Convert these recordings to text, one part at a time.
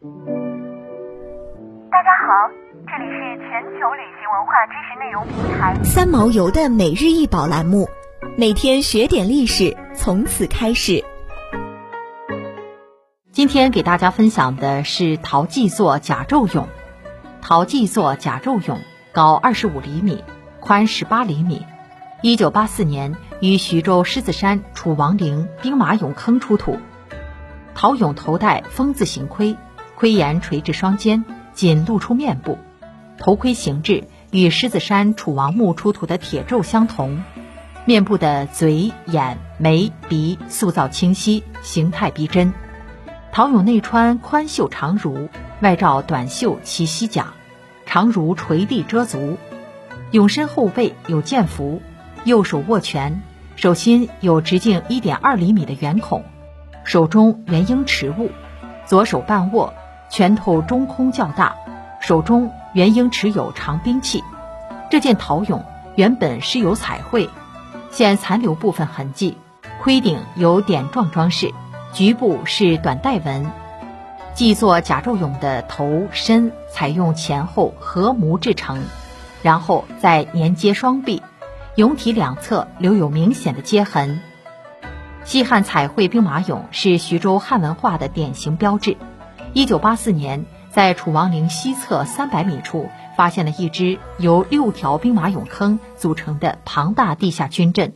大家好，这里是全球旅行文化知识内容平台三毛游的每日一宝栏目，每天学点历史，从此开始。今天给大家分享的是陶器作甲胄俑。陶器作甲胄俑高二十五厘米，宽十八厘米。一九八四年于徐州狮子山楚王陵兵马俑坑出土。陶俑头戴风字形盔，盔沿垂至双肩，仅露出面部。头盔形制与狮子山楚王墓出土的铁胄相同。面部的嘴、眼、眉、鼻塑造清晰，形态逼真。陶俑内穿宽袖长襦，外罩短袖齐膝甲，长襦垂地遮足。俑身后背有剑符，右手握拳，手心有直径一点二厘米的圆孔，手中圆应持物，左手半握，拳头中空较大，手中原应持有长兵器。这件陶俑原本是有彩绘，现残留部分痕迹，盔顶有点状装饰。局部是短带纹，祭作甲胄俑的头身采用前后合模制成，然后再连接双臂，俑体两侧留有明显的接痕。西汉彩绘兵马俑是徐州汉文化的典型标志。一九八四年，在楚王陵西侧三百米处发现了一支由六条兵马俑坑组成的庞大地下军阵，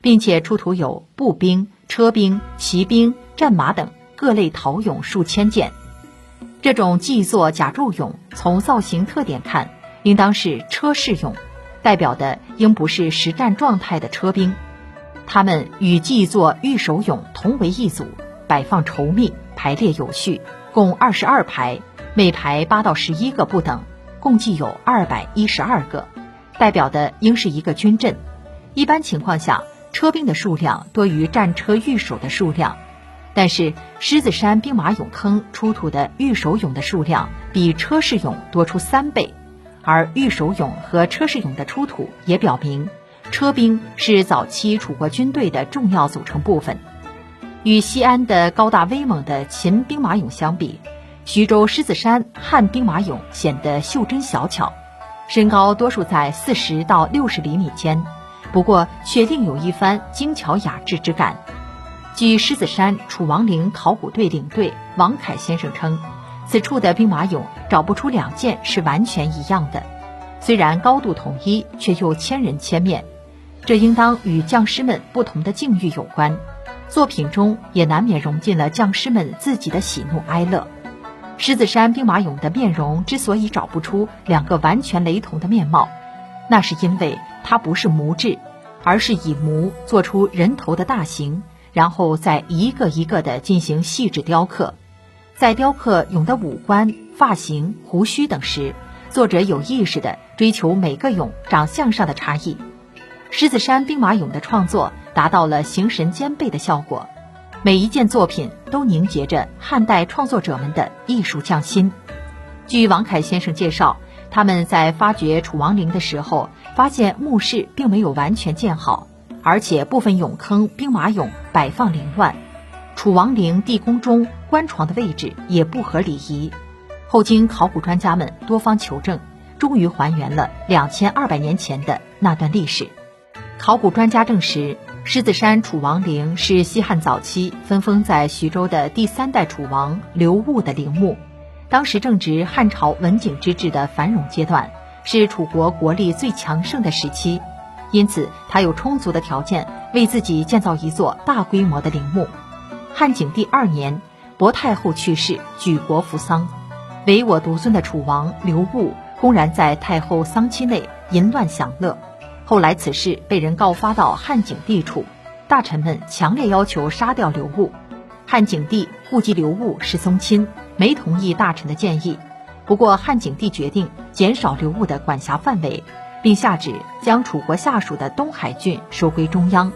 并且出土有步兵、车兵、骑兵。战马等各类陶俑数千件，这种祭作甲胄俑从造型特点看，应当是车式俑，代表的应不是实战状态的车兵。他们与祭作御手俑同为一组，摆放稠密，排列有序，共二十二排，每排八到十一个不等，共计有二百一十二个，代表的应是一个军阵。一般情况下，车兵的数量多于战车御手的数量。但是狮子山兵马俑坑出土的御手俑的数量比车式俑多出三倍，而御手俑和车式俑的出土也表明，车兵是早期楚国军队的重要组成部分。与西安的高大威猛的秦兵马俑相比，徐州狮子山汉兵马俑显得袖珍小巧，身高多数在四十到六十厘米间，不过却另有一番精巧雅致之感。据狮子山楚王陵考古队领队王凯先生称，此处的兵马俑找不出两件是完全一样的，虽然高度统一，却又千人千面，这应当与将士们不同的境遇有关。作品中也难免融进了匠师们自己的喜怒哀乐。狮子山兵马俑的面容之所以找不出两个完全雷同的面貌，那是因为它不是模制，而是以模做出人头的大型。然后再一个一个的进行细致雕刻，在雕刻俑的五官、发型、胡须等时，作者有意识地追求每个俑长相上的差异。狮子山兵马俑的创作达到了形神兼备的效果，每一件作品都凝结着汉代创作者们的艺术匠心。据王凯先生介绍，他们在发掘楚王陵的时候，发现墓室并没有完全建好。而且部分俑坑兵马俑摆放凌乱，楚王陵地宫中棺床的位置也不合礼仪。后经考古专家们多方求证，终于还原了两千二百年前的那段历史。考古专家证实，狮子山楚王陵是西汉早期分封在徐州的第三代楚王刘戊的陵墓，当时正值汉朝文景之治的繁荣阶段，是楚国国力最强盛的时期。因此，他有充足的条件为自己建造一座大规模的陵墓。汉景帝二年，薄太后去世，举国扶丧，唯我独尊的楚王刘戊公然在太后丧期内淫乱享乐。后来此事被人告发到汉景帝处，大臣们强烈要求杀掉刘戊。汉景帝顾及刘戊是宗亲，没同意大臣的建议。不过，汉景帝决定减少刘戊的管辖范围。并下旨将楚国下属的东海郡收归中央。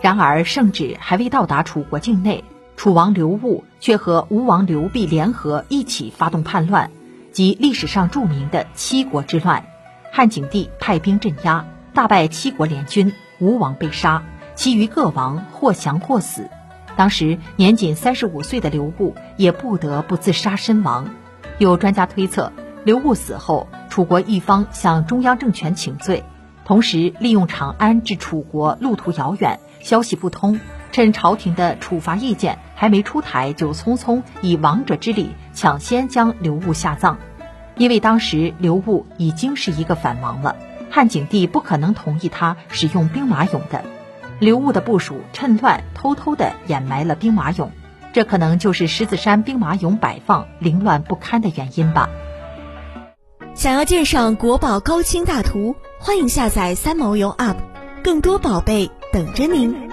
然而圣旨还未到达楚国境内，楚王刘戊却和吴王刘濞联合一起发动叛乱，即历史上著名的七国之乱。汉景帝派兵镇压，大败七国联军，吴王被杀，其余各王或降或死。当时年仅三十五岁的刘戊也不得不自杀身亡。有专家推测，刘戊死后，楚国一方向中央政权请罪，同时利用长安至楚国路途遥远，消息不通，趁朝廷的处罚意见还没出台，就匆匆以王者之礼抢先将刘戊下葬。因为当时刘戊已经是一个反王了，汉景帝不可能同意他使用兵马俑的。刘悟的部署趁乱偷偷地掩埋了兵马俑，这可能就是狮子山兵马俑摆放凌乱不堪的原因吧。想要鉴赏国宝高清大图，欢迎下载三毛游 App，更多宝贝等着您。